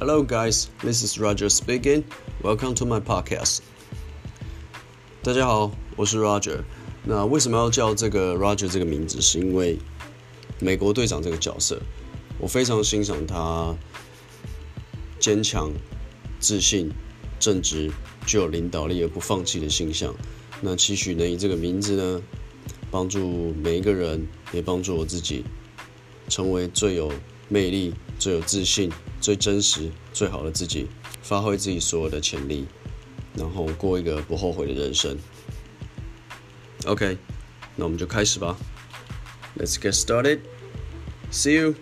Hello, guys. This is Roger speaking. Welcome to my podcast. 大家好，我是 Roger。那为什么要叫这个 Roger 这个名字？是因为美国队长这个角色，我非常欣赏他坚强、自信、正直、具有领导力而不放弃的形象。那期许能以这个名字呢，帮助每一个人，也帮助我自己，成为最有魅力、最有自信、最真实、最好的自己，发挥自己所有的潜力，然后过一个不后悔的人生。OK，那我们就开始吧。Let's get started. See you.